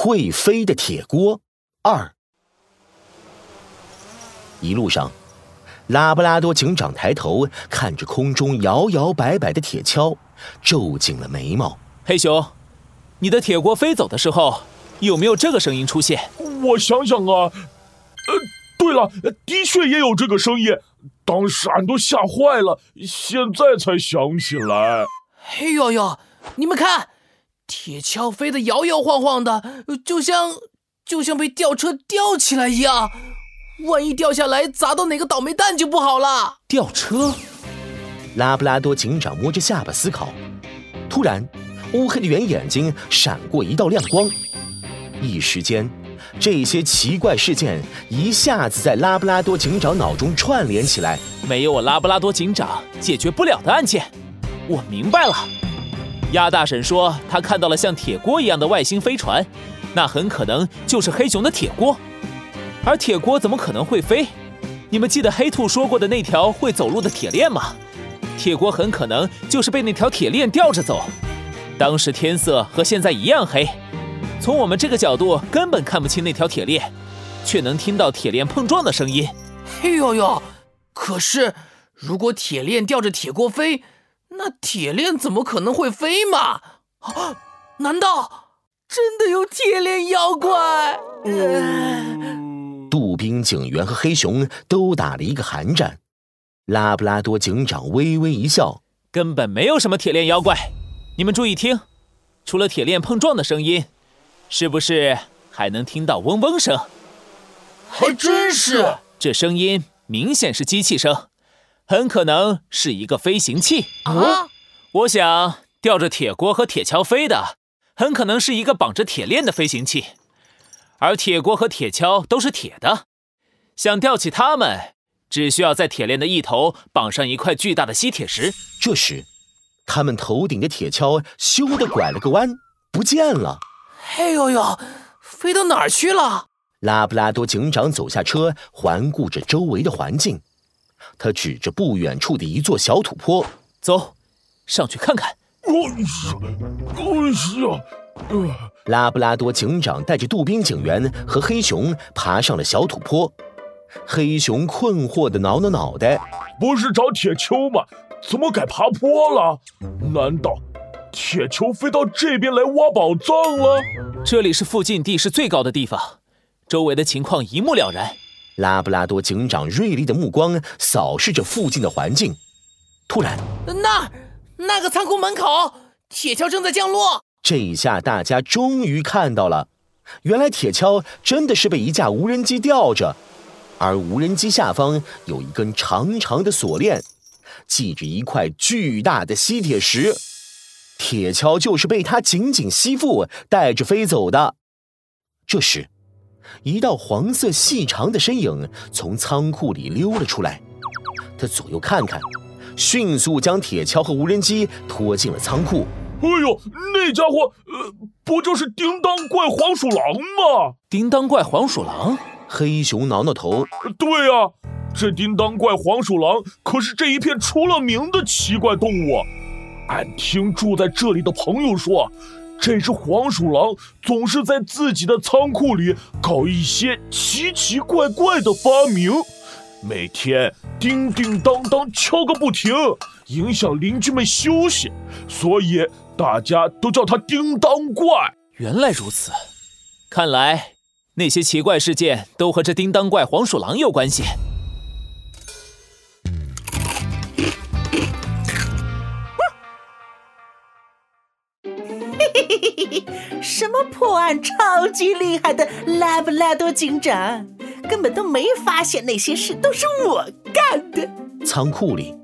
会飞的铁锅二。一路上，拉布拉多警长抬头看着空中摇摇摆摆的铁锹，皱紧了眉毛。黑熊，你的铁锅飞走的时候，有没有这个声音出现？我想想啊，呃，对了，的确也有这个声音，当时俺都吓坏了，现在才想起来。嘿呦呦，你们看，铁锹飞得摇摇晃晃的，就像就像被吊车吊起来一样。万一掉下来砸到哪个倒霉蛋就不好了。吊车，拉布拉多警长摸着下巴思考。突然，乌黑的圆眼睛闪过一道亮光，一时间，这些奇怪事件一下子在拉布拉多警长脑中串联起来。没有我拉布拉多警长解决不了的案件。我明白了，鸭大婶说她看到了像铁锅一样的外星飞船，那很可能就是黑熊的铁锅。而铁锅怎么可能会飞？你们记得黑兔说过的那条会走路的铁链吗？铁锅很可能就是被那条铁链吊着走。当时天色和现在一样黑，从我们这个角度根本看不清那条铁链，却能听到铁链碰撞的声音。嘿呦呦！可是如果铁链吊着铁锅飞，那铁链怎么可能会飞嘛？啊？难道真的有铁链妖怪？杜宾警员和黑熊都打了一个寒战，拉布拉多警长微微一笑：“根本没有什么铁链妖怪，你们注意听，除了铁链碰撞的声音，是不是还能听到嗡嗡声？还真是，这声音明显是机器声，很可能是一个飞行器啊！我想吊着铁锅和铁锹飞的，很可能是一个绑着铁链的飞行器。”而铁锅和铁锹都是铁的，想吊起它们，只需要在铁链的一头绑上一块巨大的吸铁石。这时，他们头顶的铁锹咻的拐了个弯，不见了。嘿呦呦，飞到哪儿去了？拉布拉多警长走下车，环顾着周围的环境，他指着不远处的一座小土坡，走，上去看看。哎呀，哎呀！拉布拉多警长带着杜宾警员和黑熊爬上了小土坡。黑熊困惑地挠挠脑袋：“不是找铁锹吗？怎么改爬坡了？难道铁锹飞到这边来挖宝藏了？”这里是附近地势最高的地方，周围的情况一目了然。拉布拉多警长锐利的目光扫视着附近的环境。突然，那那个仓库门口，铁锹正在降落。这一下大家终于看到了，原来铁锹真的是被一架无人机吊着，而无人机下方有一根长长的锁链，系着一块巨大的吸铁石，铁锹就是被它紧紧吸附带着飞走的。这时，一道黄色细长的身影从仓库里溜了出来，他左右看看，迅速将铁锹和无人机拖进了仓库。哎呦，那家伙，呃，不就是叮当怪黄鼠狼吗？叮当怪黄鼠狼，黑熊挠挠头。对呀，这叮当怪黄鼠狼可是这一片出了名的奇怪动物。俺听住在这里的朋友说，这只黄鼠狼总是在自己的仓库里搞一些奇奇怪怪的发明，每天叮叮当当敲个不停，影响邻居们休息，所以。大家都叫他叮当怪。原来如此，看来那些奇怪事件都和这叮当怪黄鼠狼有关系。什么破案超级厉害的拉布拉多警长，根本都没发现那些事都是我干的。仓库里。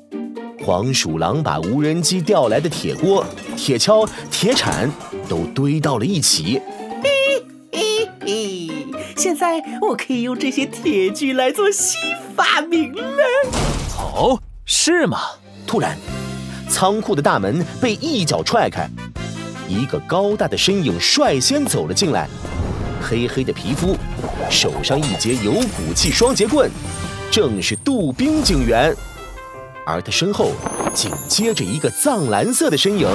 黄鼠狼把无人机调来的铁锅、铁锹、铁铲都堆到了一起。嘿嘿嘿！现在我可以用这些铁具来做新发明了。哦，是吗？突然，仓库的大门被一脚踹开，一个高大的身影率先走了进来。黑黑的皮肤，手上一截有骨气双节棍，正是杜宾警员。而他身后紧接着一个藏蓝色的身影，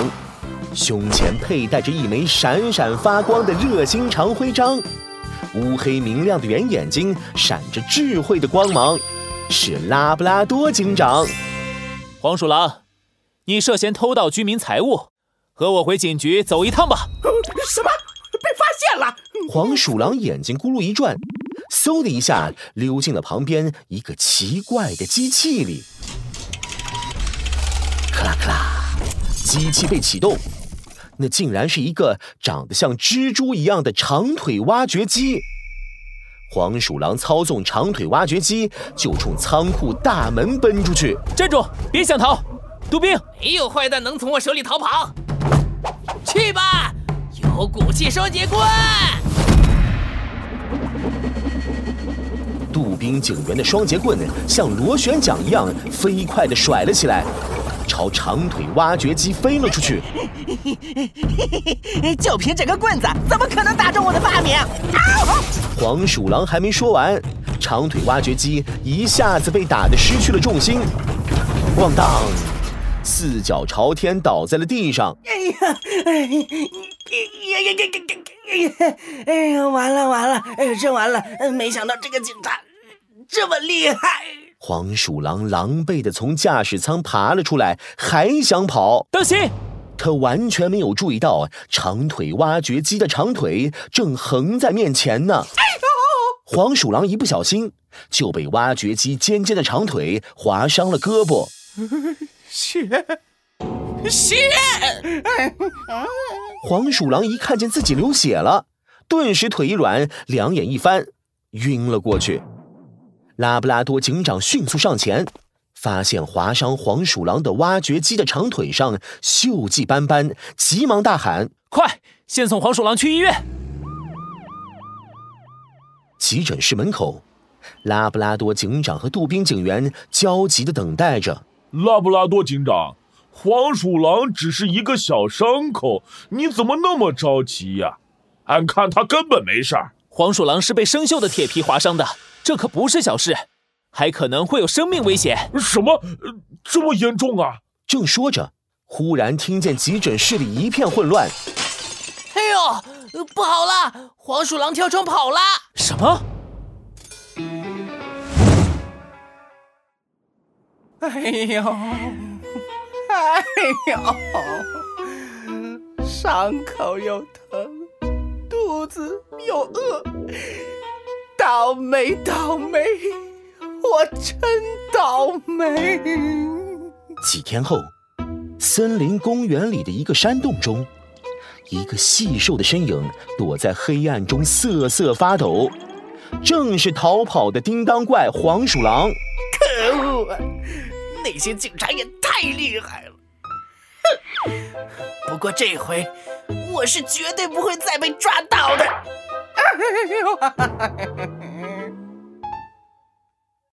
胸前佩戴着一枚闪闪发光的热心长徽章，乌黑明亮的圆眼睛闪着智慧的光芒，是拉布拉多警长。黄鼠狼，你涉嫌偷盗居民财物，和我回警局走一趟吧。什么？被发现了！黄鼠狼眼睛咕噜一转，嗖的一下溜进了旁边一个奇怪的机器里。克拉克拉，机器被启动，那竟然是一个长得像蜘蛛一样的长腿挖掘机。黄鼠狼操纵长腿挖掘机就冲仓库大门奔出去。站住！别想逃！杜宾，没有坏蛋能从我手里逃跑。去吧！有骨气双截棍！杜宾警员的双截棍像螺旋桨一样飞快地甩了起来，朝长腿挖掘机飞了出去。就凭这根棍子，怎么可能打中我的发明？啊黄鼠狼还没说完，长腿挖掘机一下子被打得失去了重心，咣当，四脚朝天倒在了地上。哎呀，哎呀呀呀呀呀！哎呀，完了完了，哎，真完了！没想到这个警察这么厉害。黄鼠狼狼狈地从驾驶舱爬了出来，还想跑，当心！他完全没有注意到长腿挖掘机的长腿正横在面前呢。黄鼠狼一不小心就被挖掘机尖尖的长腿划伤了胳膊。血，血！黄鼠狼一看见自己流血了，顿时腿一软，两眼一翻，晕了过去。拉布拉多警长迅速上前。发现划伤黄鼠狼的挖掘机的长腿上锈迹斑斑，急忙大喊：“快，先送黄鼠狼去医院！”急诊室门口，拉布拉多警长和杜宾警员焦急地等待着。拉布拉多警长，黄鼠狼只是一个小伤口，你怎么那么着急呀？俺看他根本没事儿。黄鼠狼是被生锈的铁皮划伤的，这可不是小事。还可能会有生命危险！什么？这么严重啊！正说着，忽然听见急诊室里一片混乱。哎呦，不好了！黄鼠狼跳窗跑了！什么？哎呦，哎呦，伤口又疼，肚子又饿，倒霉，倒霉！我真倒霉。几天后，森林公园里的一个山洞中，一个细瘦的身影躲在黑暗中瑟瑟发抖，正是逃跑的叮当怪黄鼠狼。可恶！那些警察也太厉害了。哼！不过这回我是绝对不会再被抓到的。哎呦！